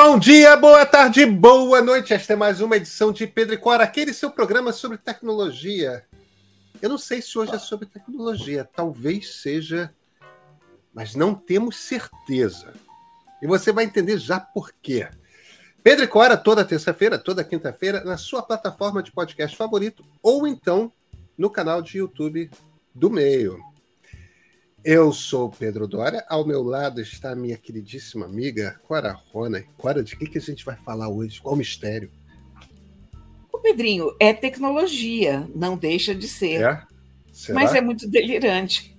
Bom dia, boa tarde, boa noite. Esta é mais uma edição de Pedro e Cora, aquele seu programa sobre tecnologia. Eu não sei se hoje é sobre tecnologia, talvez seja, mas não temos certeza. E você vai entender já por quê. Pedro e Cora, toda terça-feira, toda quinta-feira, na sua plataforma de podcast favorito, ou então no canal de YouTube do Meio. Eu sou Pedro Dória, ao meu lado está a minha queridíssima amiga Cora Rona. Cora, de que, que a gente vai falar hoje? Qual o mistério? O Pedrinho, é tecnologia, não deixa de ser. É? Mas é muito delirante.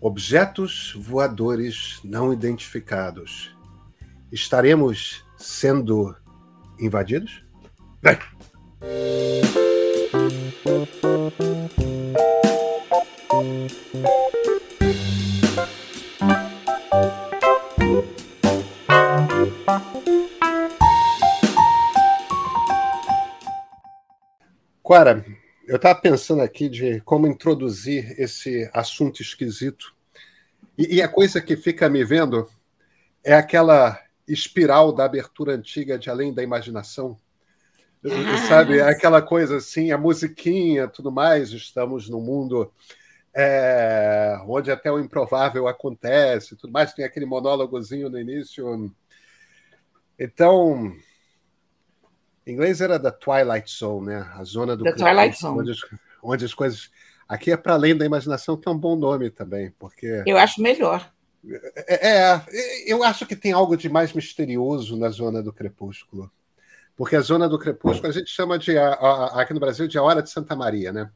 Objetos voadores não identificados. Estaremos sendo invadidos? Vem! Cora, eu estava pensando aqui de como introduzir esse assunto esquisito. E, e, a coisa que fica me vendo é aquela espiral da abertura antiga de Além da Imaginação. Ah. Sabe, aquela coisa assim, a musiquinha, tudo mais. Estamos num mundo é, onde até o improvável acontece, tudo mais. Tem aquele monólogozinho no início. Então, em inglês era da Twilight Zone, né? A zona do The Twilight Zone. Onde, onde as coisas. Aqui é para além da imaginação, que é um bom nome também, porque. Eu acho melhor. É, é, eu acho que tem algo de mais misterioso na zona do crepúsculo. Porque a zona do crepúsculo a gente chama de, aqui no Brasil, de a hora de Santa Maria, né?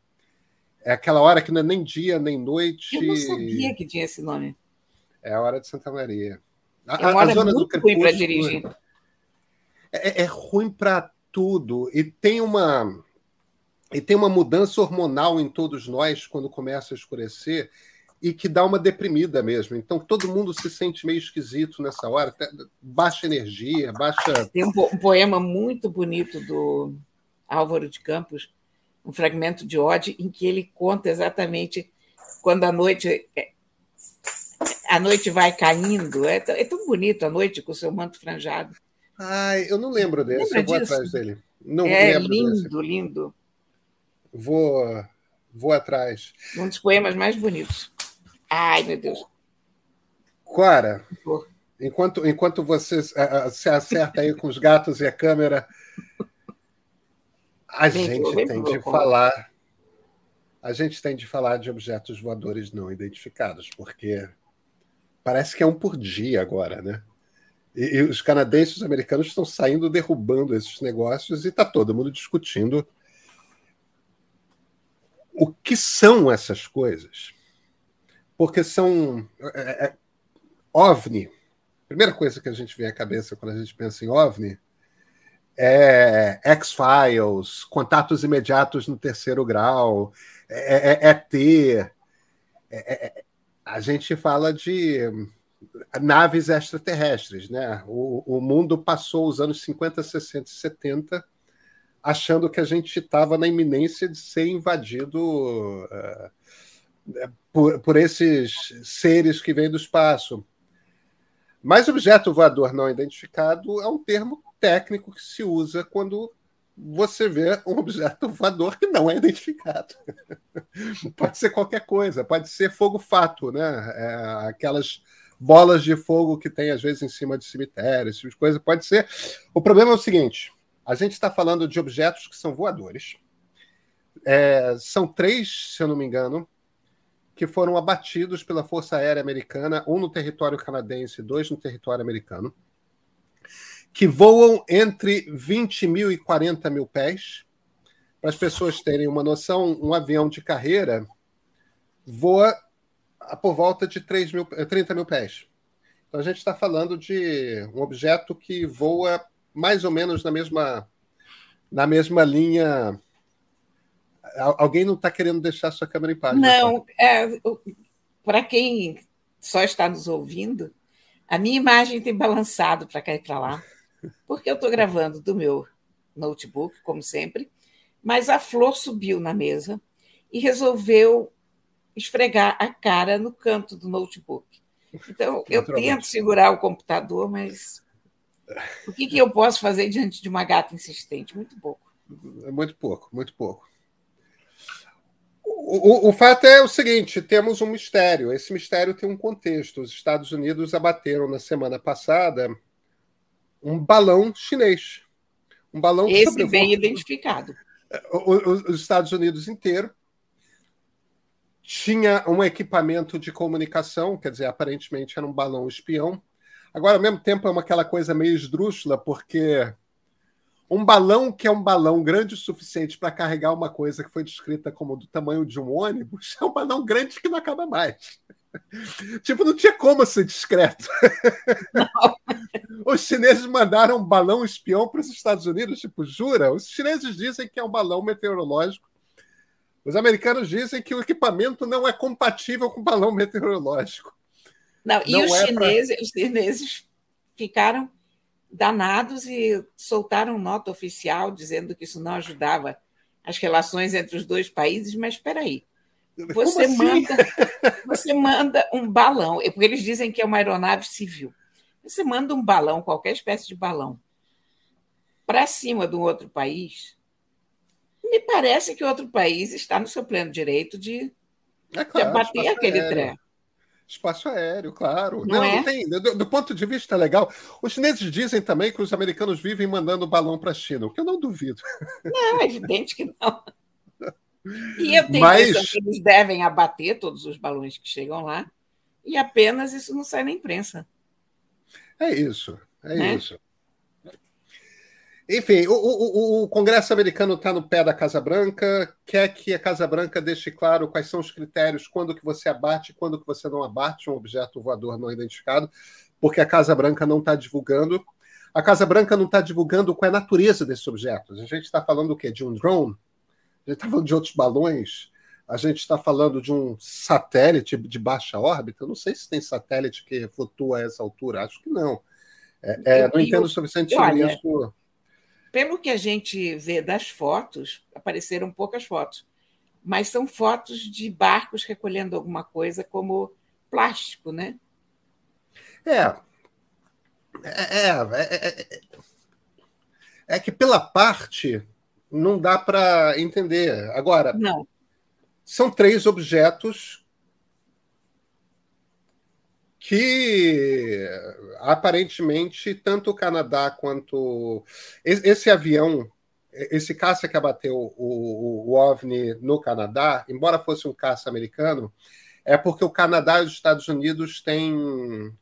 É aquela hora que não é nem dia nem noite. Eu não sabia que tinha esse nome. É a hora de Santa Maria. A, é uma hora a zona muito ruim para dirigir. É, é ruim para tudo e tem uma e tem uma mudança hormonal em todos nós quando começa a escurecer e que dá uma deprimida mesmo. Então todo mundo se sente meio esquisito nessa hora, baixa energia, baixa. Tem um, poema muito bonito do Álvaro de Campos um fragmento de Ode em que ele conta exatamente quando a noite é, a noite vai caindo. É, é tão bonito a noite com o seu manto franjado. Ai, eu não lembro desse, eu vou disso? atrás dele. Não é lindo, desse. lindo. Vou, vou atrás. Um dos poemas mais bonitos. Ai, meu Deus. Clara, enquanto, enquanto você se acerta aí com os gatos e a câmera, a gente tem de falar. A gente tem de falar de objetos voadores não identificados, porque parece que é um por dia agora, né? E, e os canadenses e os americanos estão saindo derrubando esses negócios e está todo mundo discutindo o que são essas coisas. Porque são. É, é, OVNI. Primeira coisa que a gente vem à cabeça quando a gente pensa em OVNI é X-Files, Contatos Imediatos no Terceiro Grau, é, é, é, é a gente fala de naves extraterrestres, né? O, o mundo passou os anos 50, 60 e 70 achando que a gente estava na iminência de ser invadido uh, por, por esses seres que vêm do espaço. Mas objeto voador não identificado é um termo técnico que se usa quando você vê um objeto voador que não é identificado. pode ser qualquer coisa, pode ser fogo-fato, né? É, aquelas bolas de fogo que tem às vezes em cima de cemitérios, tipo de coisa, pode ser. O problema é o seguinte: a gente está falando de objetos que são voadores. É, são três, se eu não me engano, que foram abatidos pela Força Aérea Americana, um no território canadense, dois no território americano que voam entre 20 mil e 40 mil pés. Para as pessoas terem uma noção, um avião de carreira voa por volta de 3 mil, 30 mil pés. Então a gente está falando de um objeto que voa mais ou menos na mesma, na mesma linha. Alguém não está querendo deixar sua câmera em paz? Não, é, para quem só está nos ouvindo, a minha imagem tem balançado para cá e para lá porque eu estou gravando do meu notebook, como sempre, mas a flor subiu na mesa e resolveu esfregar a cara no canto do notebook. Então, eu tento segurar o computador, mas o que, que eu posso fazer diante de uma gata insistente? Muito pouco. É muito pouco, muito pouco. O, o, o, fato é o seguinte: temos um mistério. Esse mistério tem um contexto. Os Estados Unidos abateram na semana passada um balão chinês. Um balão Esse bem identificado. Os Estados Unidos inteiro tinha um equipamento de comunicação, quer dizer, aparentemente era um balão espião. Agora, ao mesmo tempo, é uma aquela coisa meio esdrúxula, porque um balão que é um balão grande o suficiente para carregar uma coisa que foi descrita como do tamanho de um ônibus é um balão grande que não acaba mais. tipo, não tinha como ser discreto. Os chineses mandaram um balão espião para os Estados Unidos, tipo, jura? Os chineses dizem que é um balão meteorológico os americanos dizem que o equipamento não é compatível com balão meteorológico. Não, e não os, é chineses, pra... os chineses ficaram danados e soltaram nota oficial dizendo que isso não ajudava as relações entre os dois países, mas espera aí. Você assim? manda, você manda um balão, porque eles dizem que é uma aeronave civil. Você manda um balão, qualquer espécie de balão, para cima de um outro país, me parece que outro país está no seu pleno direito de, é claro, de abater aquele aéreo. trem. Espaço aéreo, claro. Não, não, é? não tem, do, do, ponto de vista legal, os chineses dizem também que os americanos vivem mandando balão para a China, o que eu não duvido. Não, é evidente que não. E eu tenho Mas... que eles devem abater todos os balões que chegam lá, e apenas isso não sai na imprensa. É isso, é né? isso. Enfim, o, o, o Congresso americano está no pé da Casa Branca, quer que a Casa Branca deixe claro quais são os critérios, quando que você abate, quando que você não abate um objeto voador não identificado, porque a Casa Branca não está divulgando. A Casa Branca não está divulgando qual é a natureza desses objetos. A gente está falando o quê? De um drone? A gente está falando de outros balões? A gente está falando de um satélite de baixa órbita? Eu não sei se tem satélite que flutua a essa altura. Acho que não. É, é, não entendo o suficiente sobre isso pelo que a gente vê das fotos, apareceram poucas fotos, mas são fotos de barcos recolhendo alguma coisa como plástico, né? É. É, é, é, é que pela parte não dá para entender. Agora, não. São três objetos que aparentemente tanto o Canadá quanto esse avião, esse caça que abateu o, o, OVNI no Canadá, embora fosse um caça americano, é porque o Canadá e os Estados Unidos têm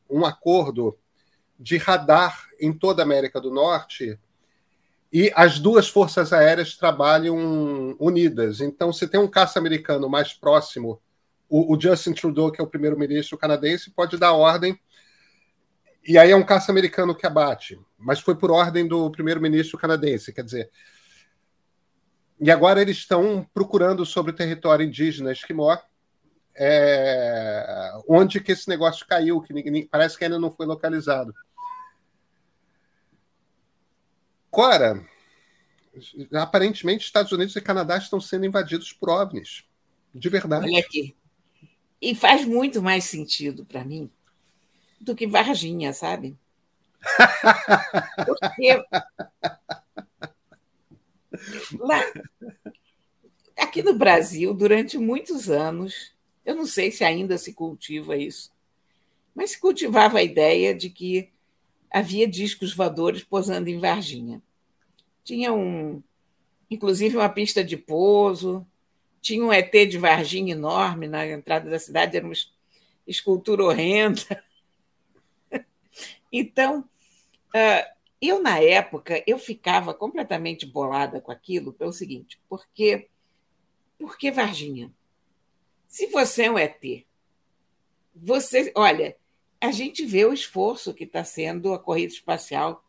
um acordo de radar em toda a América do Norte e as duas forças aéreas trabalham unidas. Então, se tem um caça americano mais próximo o, o Justin Trudeau, que é o primeiro-ministro canadense, pode dar ordem. E aí é um caça americano que abate, mas foi por ordem do primeiro-ministro canadense, quer dizer. E agora eles estão procurando sobre o território indígena esquimó, é, onde que esse negócio caiu, que ninguém, parece que ainda não foi localizado. Cora, aparentemente Estados Unidos e Canadá estão sendo invadidos por OVNIs. De verdade. Olha aqui. E faz muito mais sentido para mim do que Varginha, sabe? Porque lá, aqui no Brasil, durante muitos anos, eu não sei se ainda se cultiva isso, mas se cultivava a ideia de que havia discos voadores posando em Varginha. Tinha um, inclusive uma pista de pouso, tinha um ET de Varginha enorme na entrada da cidade, era uma escultura horrenda. Então, ah, eu, na época, eu ficava completamente bolada com aquilo pelo seguinte, porque, porque Varginha, se você é um ET, você, olha, a gente vê o esforço que está sendo a corrida espacial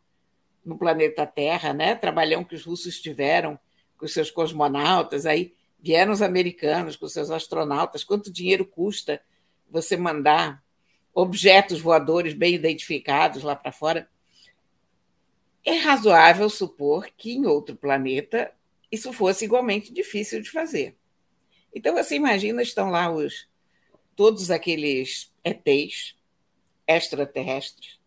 no planeta Terra, né? Trabalhão que os russos tiveram com os seus cosmonautas aí Vieram os americanos com seus astronautas. Quanto dinheiro custa você mandar objetos voadores bem identificados lá para fora? É razoável supor que em outro planeta isso fosse igualmente difícil de fazer. Então você imagina, estão lá os todos aqueles ETs extraterrestres,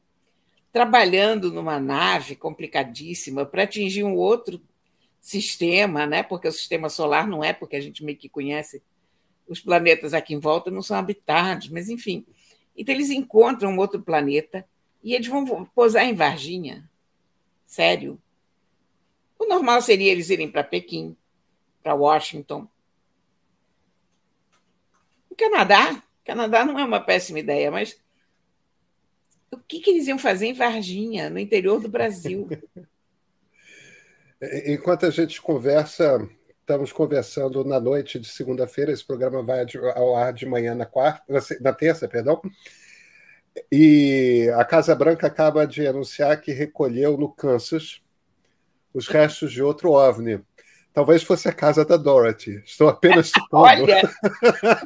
trabalhando numa nave complicadíssima para atingir um outro sistema, né? porque o sistema solar não é, porque a gente meio que conhece os planetas aqui em volta, não são habitados, mas enfim. Então, eles encontram um outro planeta e eles vão pousar em Varginha. Sério. O normal seria eles irem para Pequim, para Washington. O Canadá, Canadá não é uma péssima ideia, mas o que, que eles iam fazer em Varginha, no interior do Brasil? Enquanto a gente conversa, estamos conversando na noite de segunda-feira, esse programa vai ao ar de manhã na quarta, na terça, perdão. E a Casa Branca acaba de anunciar que recolheu no Kansas os restos de outro OVNI. Talvez fosse a casa da Dorothy. Estou apenas supondo. Olha,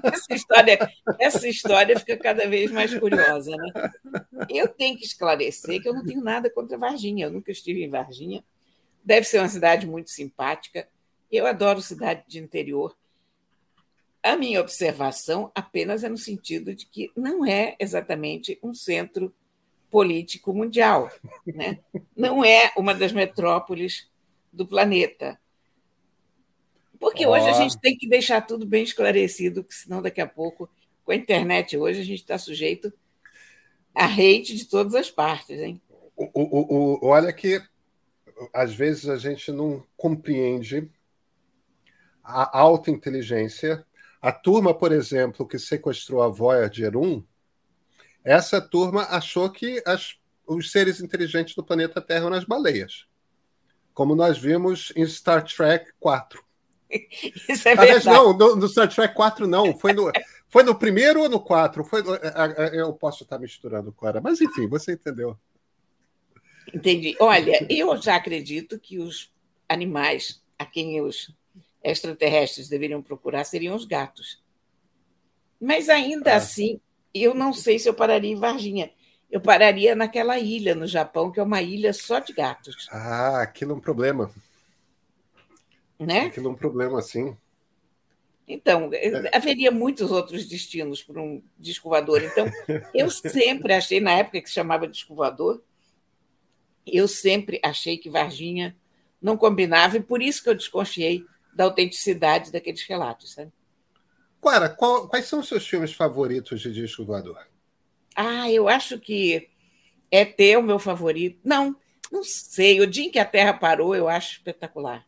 essa história, essa história fica cada vez mais curiosa. Né? Eu tenho que esclarecer que eu não tenho nada contra Varginha. Eu nunca estive em Varginha. Deve ser uma cidade muito simpática. Eu adoro cidade de interior. A minha observação apenas é no sentido de que não é exatamente um centro político mundial. Né? Não é uma das metrópoles do planeta. Porque oh. hoje a gente tem que deixar tudo bem esclarecido, porque senão daqui a pouco, com a internet hoje, a gente está sujeito a hate de todas as partes. Hein? O, o, o, olha que às vezes a gente não compreende a alta inteligência. A turma, por exemplo, que sequestrou a Voyager 1, essa turma achou que as, os seres inteligentes do planeta Terra eram as baleias, como nós vimos em Star Trek 4. Isso é Aliás, verdade. não, no, no, Star Trek 4 não, foi no, foi no primeiro ou no 4? Foi no, eu posso estar misturando, Cora, mas enfim, você entendeu. Entendi. Olha, eu já acredito que os animais a quem os extraterrestres deveriam procurar seriam os gatos. Mas ainda ah. assim, eu não sei se eu pararia em Varginha. Eu pararia naquela ilha no Japão, que é uma ilha só de gatos. Ah, aquilo é um problema. Né? Aquilo é um problema, sim. Então, é. haveria muitos outros destinos para um disco voador. Então, eu sempre achei, na época que se chamava disco voador, eu sempre achei que Varginha não combinava, e por isso que eu desconfiei da autenticidade daqueles relatos, sabe? Clara, qual, quais são os seus filmes favoritos de disco voador? Ah, eu acho que é ter o meu favorito. Não, não sei. O dia em que a Terra parou, eu acho espetacular.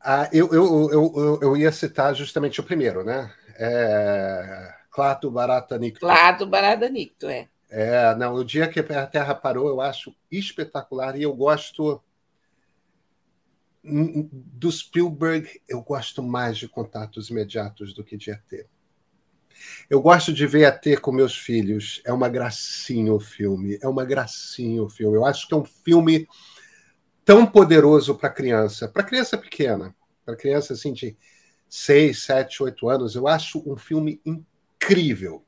Ah, eu, eu, eu, eu, ia citar justamente o primeiro, né? É... Clato Barata Nicto. Clato Barata Nicto, é. É, não, o dia que a Terra parou, eu acho espetacular e eu gosto do Spielberg, eu gosto mais de contatos imediatos do que de ET. Eu gosto de ver ET com meus filhos. É uma gracinha o filme. É uma gracinha o filme. Eu acho que é um filme tão poderoso para criança, para criança pequena, para criança assim de 6, 7, 8 anos. Eu acho um filme incrível.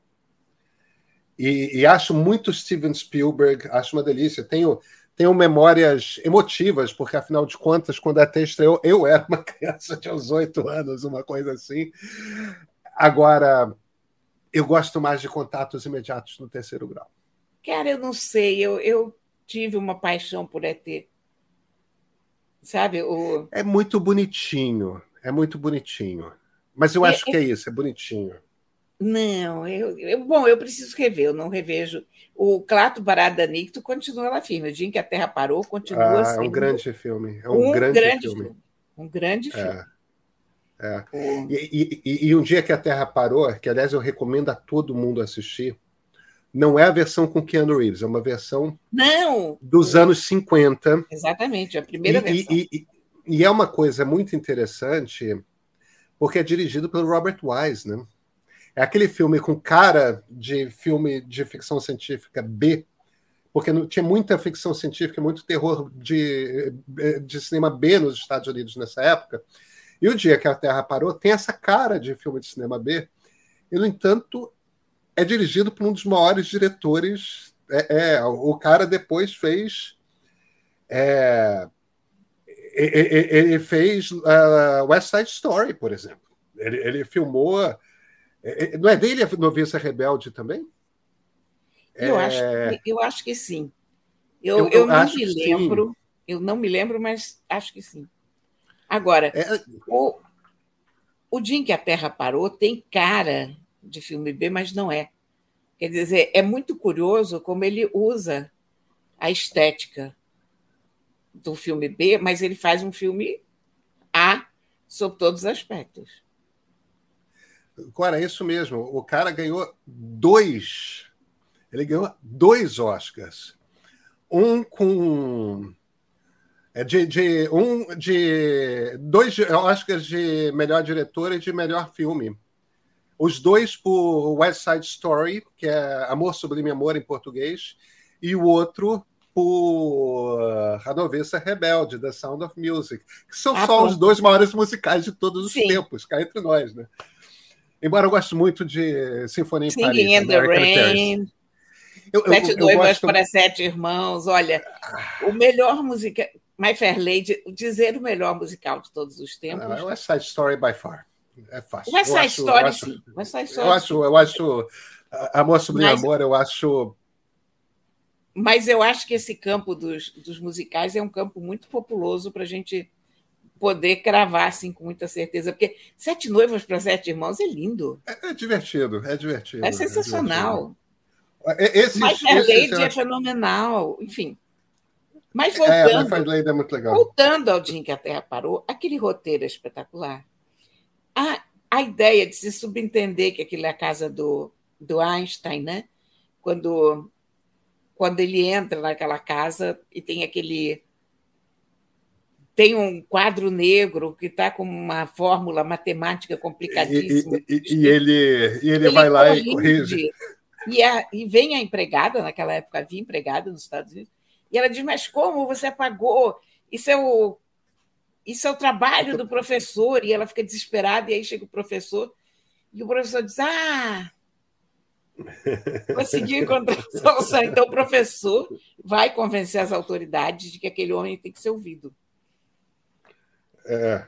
E, e acho muito Steven Spielberg, acho uma delícia. Tenho tenho memórias emotivas, porque afinal de contas, quando a T estreou, eu era uma criança de uns oito anos, uma coisa assim. Agora, eu gosto mais de contatos imediatos no terceiro grau. Cara, eu não sei, eu, eu tive uma paixão por ET. Sabe? O... É muito bonitinho, é muito bonitinho. Mas eu é, acho é, que é isso, é bonitinho. Não, eu, eu, bom, eu preciso rever, eu não revejo. O Clato Barada Nicto continua lá firme. O dia em que a Terra parou continua ah, É um grande filme. É um, um grande, grande filme. filme. Um grande é, filme. É. E, e, e, um dia que a Terra parou, que aliás eu recomendo a todo mundo assistir, não é a versão com Keanu Reeves, é uma versão não dos anos 50. Exatamente, a primeira e, versão. E, e, é uma coisa muito interessante, porque é dirigido pelo Robert Wise, né? É aquele filme com cara de filme de ficção científica B, porque não, tinha muita ficção científica, muito terror de, de cinema B nos Estados Unidos nessa época. E o dia que a Terra parou tem essa cara de filme de cinema B. E, no entanto, é dirigido por um dos maiores diretores. É, é o cara depois fez. É, ele fez uh, West Side Story, por exemplo. Ele, ele filmou é, é, não é dele a noviça rebelde também? Eu, é... acho, eu acho que sim. Eu, eu, eu não me lembro, eu não me lembro, mas acho que sim. Agora, é... o, o dia em que a Terra parou tem cara de filme B, mas não é. Quer dizer, é muito curioso como ele usa a estética do filme B, mas ele faz um filme A sob todos os aspectos. Cora, é isso mesmo. O cara ganhou dois. Ele ganhou dois Oscars. Um com. É de, de, um de. Dois Oscars de melhor diretor e de melhor filme. Os dois por West Side Story, que é Amor Sublime Amor em português, e o outro por A Novessa Rebelde, The Sound of Music, que são ah, só os dois maiores musicais de todos os Sim. tempos, cá entre nós, né? Embora eu goste muito de Sinfonia em Paris. In the Rain. Eu, Sete eu, Noivas gosto... para Sete Irmãos. Olha, o melhor musical... My Fair Lady, dizer o melhor musical de todos os tempos. Ah, West Side Story by far. É fácil. West Side Story, acho, sim. Side Story, eu acho, eu acho Amor sobre Mas... Amor, eu acho mas eu acho que esse campo dos, dos musicais é um campo muito populoso para a gente poder cravar assim com muita certeza, porque Sete Noivas para Sete Irmãos é lindo. É, é divertido, é divertido. É sensacional. É Esses, Mas a Lady é fenomenal, enfim. Mas é, voltando, é, é muito legal. voltando ao dia em que a Terra parou, aquele roteiro é espetacular. A, a ideia de se subentender que aquilo é a casa do, do Einstein, né? Quando, quando ele entra naquela casa e tem aquele tem um quadro negro que está com uma fórmula matemática complicadíssima. E, e, e ele, e ele, ele vai lá corrige. e corrige. E, a, e vem a empregada, naquela época havia empregada nos Estados Unidos, e ela diz: Mas como você pagou? Isso é o, isso é o trabalho do professor. E ela fica desesperada, e aí chega o professor, e o professor diz: Ah, conseguiu encontrar a solução. Então o professor vai convencer as autoridades de que aquele homem tem que ser ouvido. É.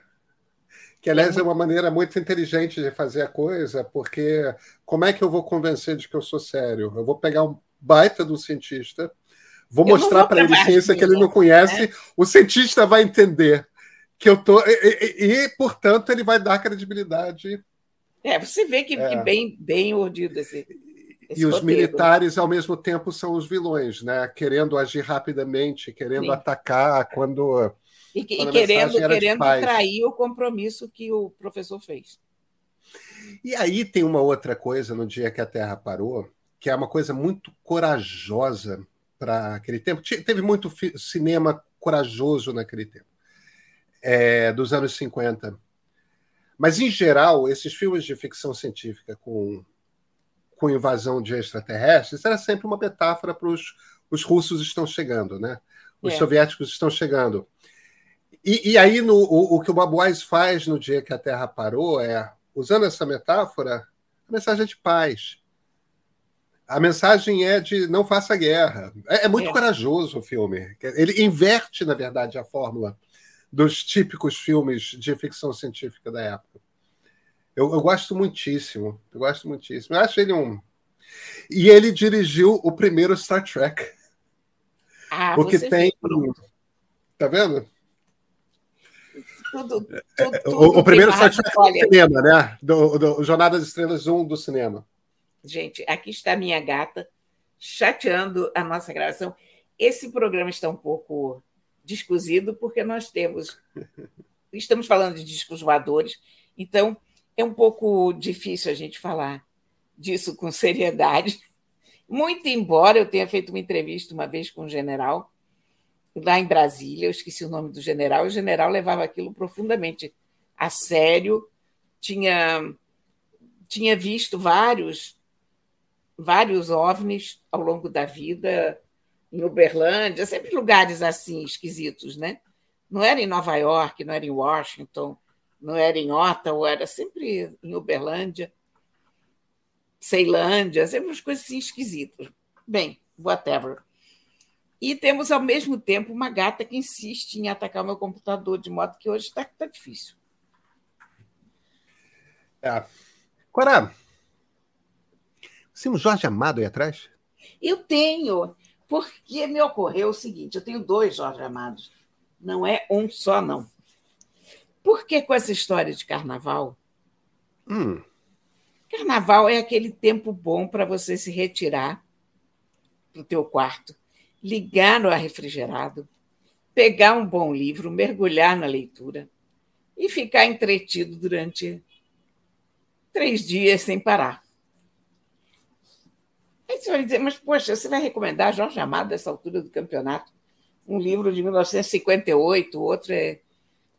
Que, aliás, é uma maneira muito inteligente de fazer a coisa, porque como é que eu vou convencer de que eu sou sério? Eu vou pegar um baita do cientista, vou eu mostrar para ele ciência que ele não conhece, né? o cientista vai entender que eu tô. E, e, e, portanto, ele vai dar credibilidade. É, você vê que, é. que bem, bem urdido esse. Esse e os militares, ao mesmo tempo, são os vilões, né? Querendo agir rapidamente, querendo Sim. atacar quando e, e querendo, querendo trair o compromisso que o professor fez. E aí tem uma outra coisa no dia que a Terra parou, que é uma coisa muito corajosa para aquele tempo. Teve muito cinema corajoso naquele tempo, é, dos anos 50. Mas, em geral, esses filmes de ficção científica com, com invasão de extraterrestres era sempre uma metáfora para os, os russos estão chegando, né? Os é. soviéticos estão chegando. E, e aí, no, o, o, que o Wise faz no dia que a Terra parou é, usando essa metáfora, a mensagem é de paz. A mensagem é de não faça guerra. É, é muito é. corajoso o filme. Ele inverte, na verdade, a fórmula dos típicos filmes de ficção científica da época. Eu, eu gosto muitíssimo. Eu gosto muitíssimo. Eu acho ele um. E ele dirigiu o primeiro Star Trek. Ah, porque tem. Viu, tá vendo? tudo. tudo, é, tudo o, o, primeiro site do cinema, né? Do, do Jornada das Estrelas 1 do cinema. Gente, aqui está a minha gata chateando a nossa gravação. Esse programa está um pouco descozido, porque nós temos. Estamos falando de discos voadores, então é um pouco difícil a gente falar disso com seriedade. Muito embora eu tenha feito uma entrevista uma vez com um general lá em Brasília, eu esqueci o nome do general, o general levava aquilo profundamente a sério, tinha, tinha visto vários, vários OVNIs ao longo da vida, em Uberlândia, sempre lugares assim esquisitos, né? Não era em Nova York, não era em Washington, não era em Ottawa, era sempre em Uberlândia, Ceilândia, sempre umas coisas assim esquisitas. Bem, whatever. E temos, ao mesmo tempo, uma gata que insiste em atacar o meu computador, de modo que hoje está tá difícil. É. Corá, sim, o Jorge Amado aí atrás? Eu tenho, porque me ocorreu o seguinte: eu tenho dois Jorge Amados, não é um só, não. Porque com essa história de carnaval, hum. carnaval é aquele tempo bom para você se retirar para o teu quarto, ligar no ar refrigerado, pegar um bom livro, mergulhar na leitura e ficar entretido durante três dias sem parar. Aí você vai dizer, mas poxa, você vai recomendar Jorge Amado nessa altura do campeonato? Um livro de 1958, outro é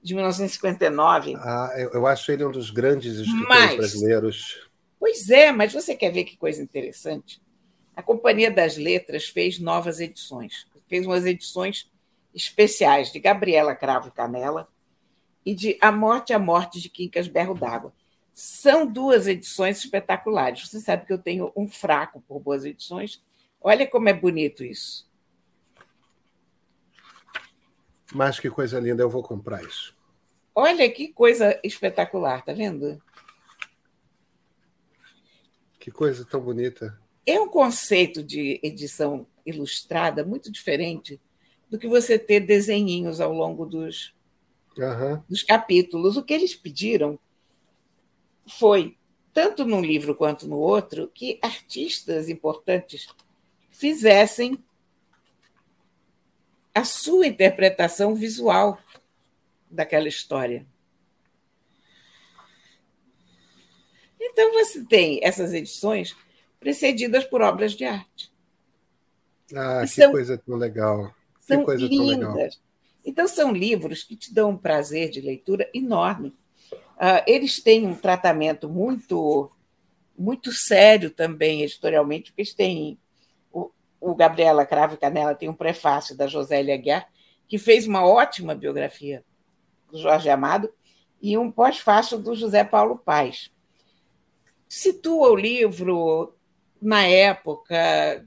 de 1959. Ah, eu, acho ele um dos grandes escritores mas, brasileiros. Pois é, mas você quer ver que coisa interessante? A Companhia das Letras fez novas edições. Fez umas edições especiais de Gabriela Cravo e Canela e de A Morte a Morte de Quincas Berro d'Água. São duas edições espetaculares. Você sabe que eu tenho um fraco por boas edições. Olha como é bonito isso. Mas que coisa linda, eu vou comprar isso. Olha que coisa espetacular, tá vendo? Que coisa tão bonita. É um conceito de edição ilustrada muito diferente do que você ter desenhinhos ao longo dos, uhum. dos capítulos. O que eles pediram foi, tanto num livro quanto no outro, que artistas importantes fizessem a sua interpretação visual daquela história. Então você tem essas edições precedidas por obras de arte. Ah, que são, coisa tão legal. São que coisa lindas. tão legal. Então são livros que te dão um prazer de leitura enorme. Uh, eles têm um tratamento muito muito sério também editorialmente, porque eles têm o, o Gabriela Cravo Canela tem um prefácio da Josélia Aguiar, que fez uma ótima biografia do Jorge Amado, e um pós-fácil do José Paulo Paz. Situa o livro na época,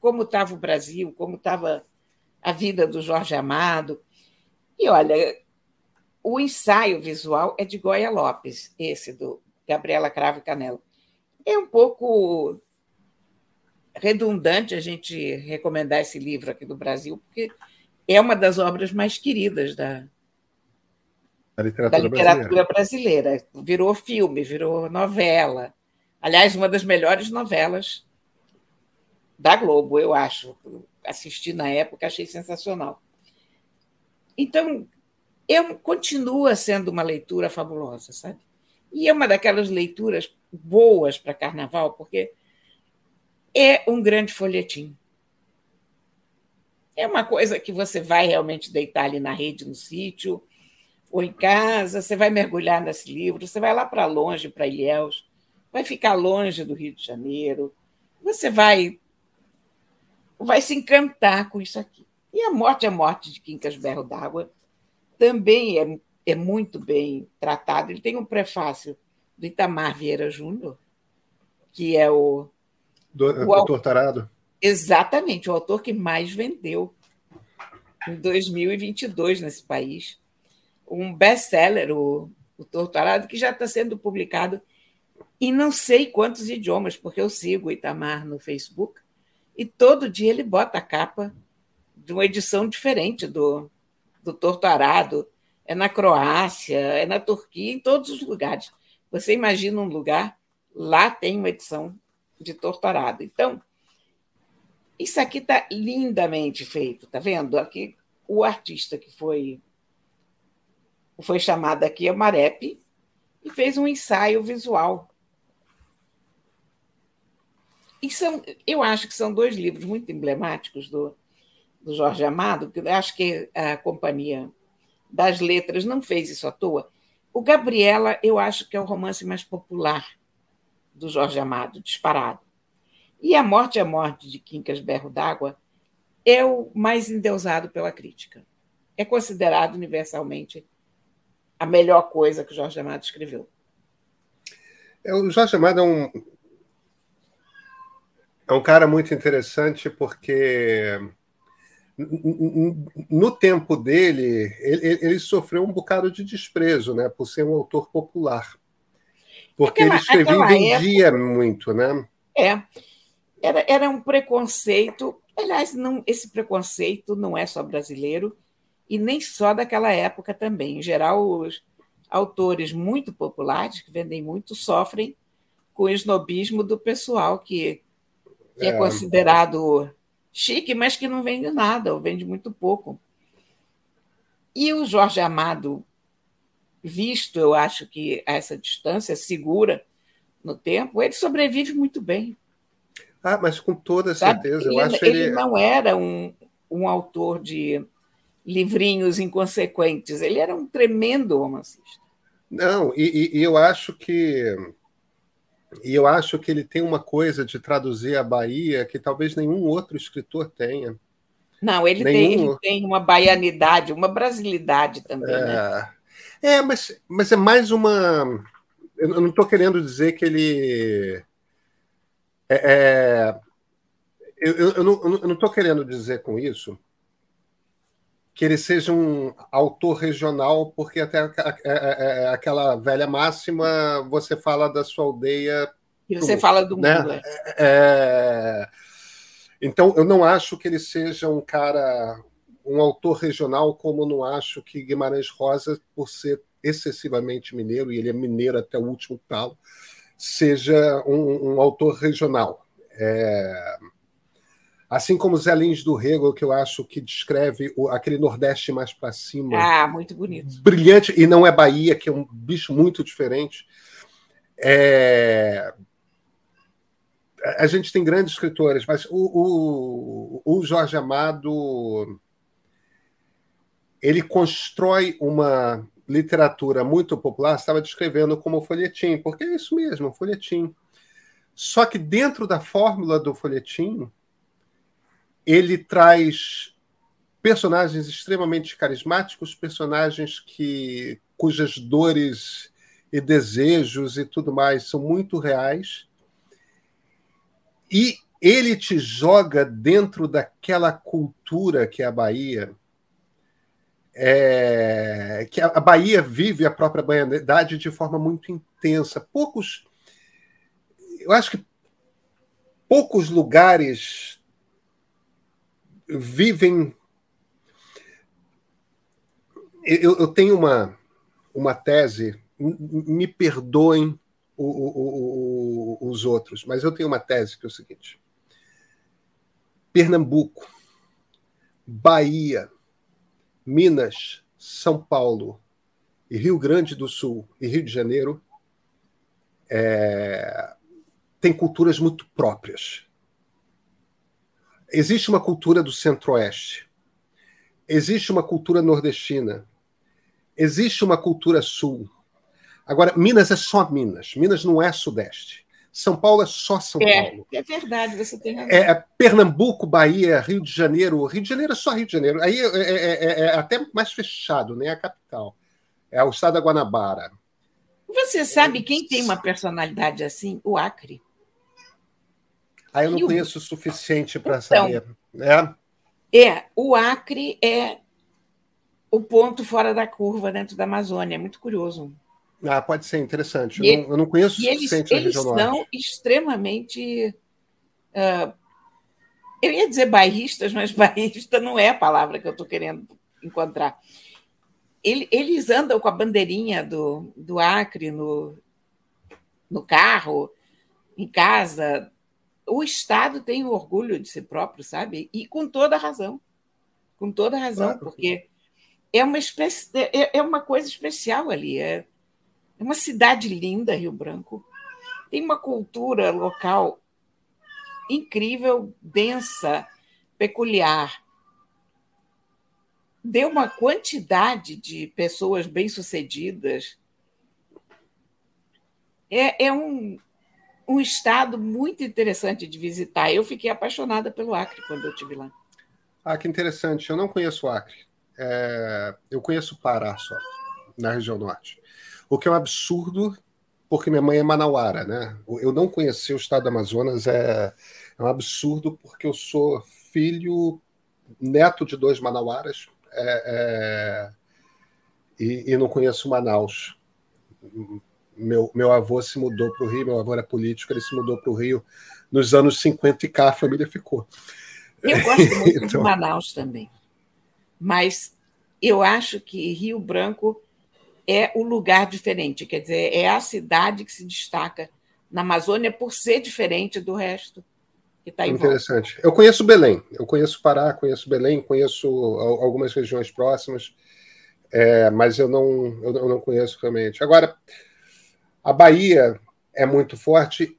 como estava o Brasil, como estava a vida do Jorge Amado. E olha, o ensaio visual é de Goya Lopes, esse do Gabriela Cravo e Canela. É um pouco redundante a gente recomendar esse livro aqui do Brasil, porque é uma das obras mais queridas da, da literatura, da literatura brasileira. brasileira. Virou filme, virou novela. Aliás, uma das melhores novelas da Globo, eu acho. Assisti na época, achei sensacional. Então, é, continua sendo uma leitura fabulosa, sabe? E é uma daquelas leituras boas para carnaval, porque é um grande folhetim. É uma coisa que você vai realmente deitar ali na rede, no sítio, ou em casa, você vai mergulhar nesse livro, você vai lá para longe, para Ilhéus, vai ficar longe do Rio de Janeiro, você vai vai se encantar com isso aqui. E a morte, a morte de Quincas Berro d'Água, também é, é muito bem tratado. Ele tem um prefácio do Itamar Vieira Júnior, que é o. Do, o autor Tarado? Exatamente, o autor que mais vendeu em 2022 nesse país. Um best-seller, o, o Torturado, que já está sendo publicado em não sei quantos idiomas, porque eu sigo o Itamar no Facebook, e todo dia ele bota a capa de uma edição diferente do, do Torturado. É na Croácia, é na Turquia, em todos os lugares. Você imagina um lugar, lá tem uma edição de Torturado. Então, isso aqui está lindamente feito, tá vendo? Aqui o artista que foi foi chamado aqui é Marep e fez um ensaio visual. E são, eu acho que são dois livros muito emblemáticos do, do Jorge Amado, que eu acho que a Companhia das Letras não fez isso à toa. O Gabriela, eu acho que é o romance mais popular do Jorge Amado, disparado. E A Morte é a Morte, de Quincas Berro d'Água, é o mais endeusado pela crítica. É considerado universalmente a melhor coisa que o Jorge Amado escreveu. É, o Jorge Amado é um, é um cara muito interessante porque no tempo dele, ele, ele, sofreu um bocado de desprezo, né, por ser um autor popular. Porque aquela, ele escrevia e vendia época, muito, né? É. era, era um preconceito. Aliás, não, esse preconceito não é só brasileiro e nem só daquela época também. Em geral, os autores muito populares, que vendem muito, sofrem com o esnobismo do pessoal que, que é. é considerado chique, mas que não vende nada, ou vende muito pouco. E o Jorge Amado, visto, eu acho que a essa distância segura no tempo, ele sobrevive muito bem. Ah, mas com toda certeza. Sabe? Eu ele, acho ele, ele não era um, um autor de livrinhos inconsequentes, ele era um tremendo romancista. Não, e, e, eu acho que e eu acho que ele tem uma coisa de traduzir a Bahia que talvez nenhum outro escritor tenha. Não, ele, nenhum... tem, ele tem uma baianidade, uma brasilidade também. É, né? é mas, mas é mais uma. Eu não estou querendo dizer que ele. É, é... eu, eu, eu, não estou querendo dizer com isso que ele seja um autor regional, porque até é, é, é, aquela velha máxima, você fala da sua aldeia. E você fala do né? mundo. É. Então, eu não acho que ele seja um cara, um autor regional, como não acho que Guimarães Rosa, por ser excessivamente mineiro, e ele é mineiro até o último talo, seja um, um autor regional. É Assim como Zé Lins do Rego, que eu acho que descreve o, aquele Nordeste mais para cima. Ah, muito bonito. Brilhante, e não é Bahia, que é um bicho muito diferente. É... A gente tem grandes escritores, mas o, o, o Jorge Amado ele constrói uma literatura muito popular, estava descrevendo como folhetim, porque é isso mesmo, folhetim. Só que dentro da fórmula do folhetim, ele traz personagens extremamente carismáticos, personagens que cujas dores e desejos e tudo mais são muito reais. E ele te joga dentro daquela cultura que é a Bahia, é, que a Bahia vive a própria baianidade de forma muito intensa. Poucos, eu acho que poucos lugares vivem. Eu, eu tenho uma, uma tese, me perdoem o, o, o, os outros, mas eu tenho uma tese que é o seguinte: Pernambuco, Bahia, Minas, São Paulo e Rio Grande do Sul e Rio de Janeiro é, têm culturas muito próprias existe uma cultura do Centro-Oeste, existe uma cultura nordestina, existe uma cultura sul. Agora, Minas é só Minas, Minas não é Sudeste. São Paulo é só São é, Paulo. É verdade, você tem razão. É, é, Pernambuco, Bahia, Rio de Janeiro. Rio de Janeiro é só Rio de Janeiro. Aí é, é, é, é até mais fechado, nem né? a capital. É o estado da Guanabara. Você sabe quem tem uma personalidade assim? O Acre. Ah, eu não Rio. conheço o suficiente para então, saber. É? é, o Acre é o ponto fora da curva dentro da Amazônia. É muito curioso. Ah, pode ser interessante. Eu, não, eu não, conheço o suficiente eles, eles são extremamente. Uh, eu ia dizer bairristas, mas bairrista não é a palavra que eu estou querendo encontrar. Eles andam com a bandeirinha do, do Acre no, no carro, em casa, o Estado tem orgulho de si próprio, sabe? E com toda razão. Com toda razão, claro. porque é uma, espécie, é, é uma coisa especial ali. É, é uma cidade linda, Rio Branco. Tem uma cultura local incrível, densa, peculiar. Deu uma quantidade de pessoas bem-sucedidas. É, é, um, um estado muito interessante de visitar. Eu fiquei apaixonada pelo Acre quando eu estive lá. Ah, que interessante. Eu não conheço o Acre. É... Eu conheço Pará só, na região norte. O que é um absurdo, porque minha mãe é manauara, né? Eu não conhecer o estado do Amazonas é, é um absurdo, porque eu sou filho, neto de dois manauaras, é, é... E, e, não conheço Manaus meu, meu avô se mudou para o Rio, meu avô era político, ele se mudou para o Rio nos anos 50 e cá a família ficou. Eu gosto muito então... de Manaus também. Mas eu acho que Rio Branco é o lugar diferente, quer dizer, é a cidade que se destaca na Amazônia por ser diferente do resto que está em Interessante. Volta. Eu conheço Belém, eu conheço Pará, conheço Belém, conheço algumas regiões próximas, é, mas eu não, eu não conheço realmente. Agora, a Bahia é muito forte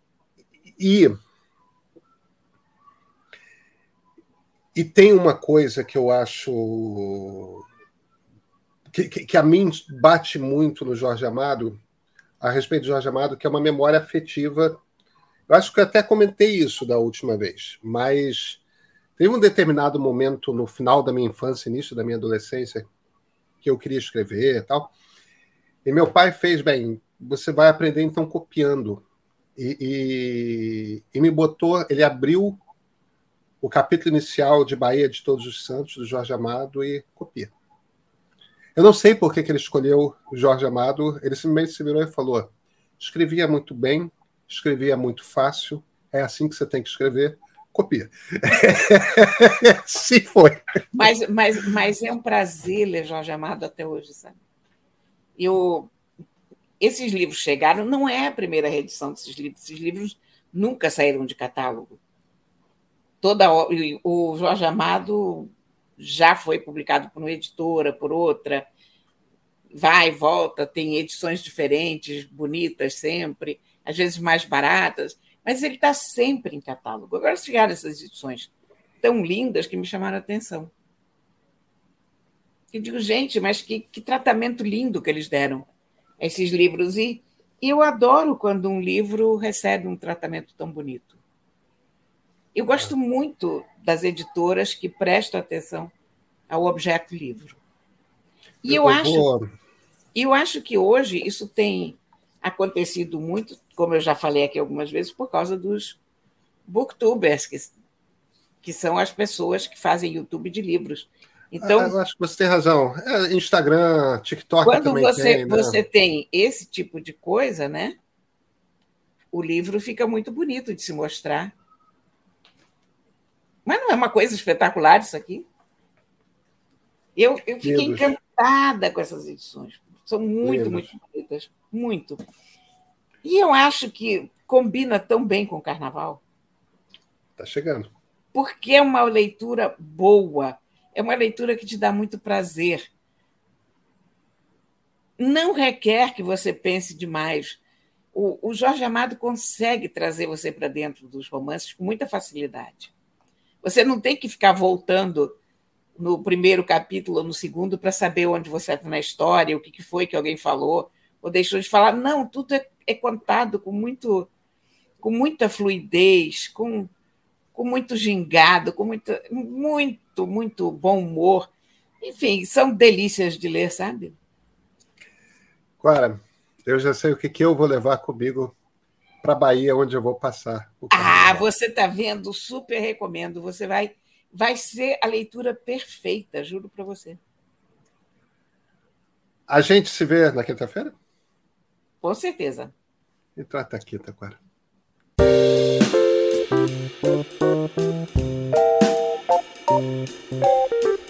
e e tem uma coisa que eu acho que, que, que, a mim bate muito no Jorge Amado a respeito de Jorge Amado, que é uma memória afetiva eu acho que eu até comentei isso da última vez, mas teve um determinado momento no final da minha infância, início da minha adolescência, que eu queria escrever e tal. E meu pai fez, bem, você vai aprender então copiando. E, e, e me botou, ele abriu o capítulo inicial de Bahia de Todos os Santos, do Jorge Amado, e copia. Eu não sei por que, que ele escolheu o Jorge Amado, ele simplesmente se virou e falou: escrevia muito bem, escrevia muito fácil, é assim que você tem que escrever, copia. Sim, foi. Mas, mas, mas é um prazer ler Jorge Amado até hoje, sabe? Eu, esses livros chegaram, não é a primeira reedição desses livros, esses livros nunca saíram de catálogo. Toda o Jorge Amado já foi publicado por uma editora, por outra, vai volta, tem edições diferentes, bonitas sempre às vezes mais baratas, mas ele está sempre em catálogo. Agora chegaram essas edições tão lindas que me chamaram a atenção. Eu digo, gente, mas que, que tratamento lindo que eles deram esses livros. E, e eu adoro quando um livro recebe um tratamento tão bonito. Eu gosto muito das editoras que prestam atenção ao objeto livro. E eu, eu acho, eu acho que hoje isso tem acontecido muito, como eu já falei aqui algumas vezes, por causa dos booktubers, que, que são as pessoas que fazem YouTube de livros. Então, ah, eu acho que você tem razão. É, Instagram, TikTok quando também você, tem. Né? você tem esse tipo de coisa, né? O livro fica muito bonito de se mostrar. Mas não é uma coisa espetacular isso aqui? Eu, eu fiquei encantada com essas edições. São muito, muito bonitas. Muito. E eu acho que combina tão bem com o carnaval. Está chegando. Porque é uma leitura boa, é uma leitura que te dá muito prazer. Não requer que você pense demais. O, o Jorge Amado consegue trazer você para dentro dos romances com muita facilidade. Você não tem que ficar voltando no primeiro capítulo ou no segundo para saber onde você está na história, o que foi que alguém falou ou deixou de falar. Não, tudo é, é contado com muito com muita fluidez, com, com muito gingado, com muito, muito, muito bom humor. Enfim, são delícias de ler, sabe? Clara, eu já sei o que, que eu vou levar comigo para a Bahia, onde eu vou passar. Ah, você está vendo? Super recomendo. Você vai, vai ser a leitura perfeita, juro para você. A gente se vê na quinta-feira? Com certeza. E trata aqui, Taquara. Thank you.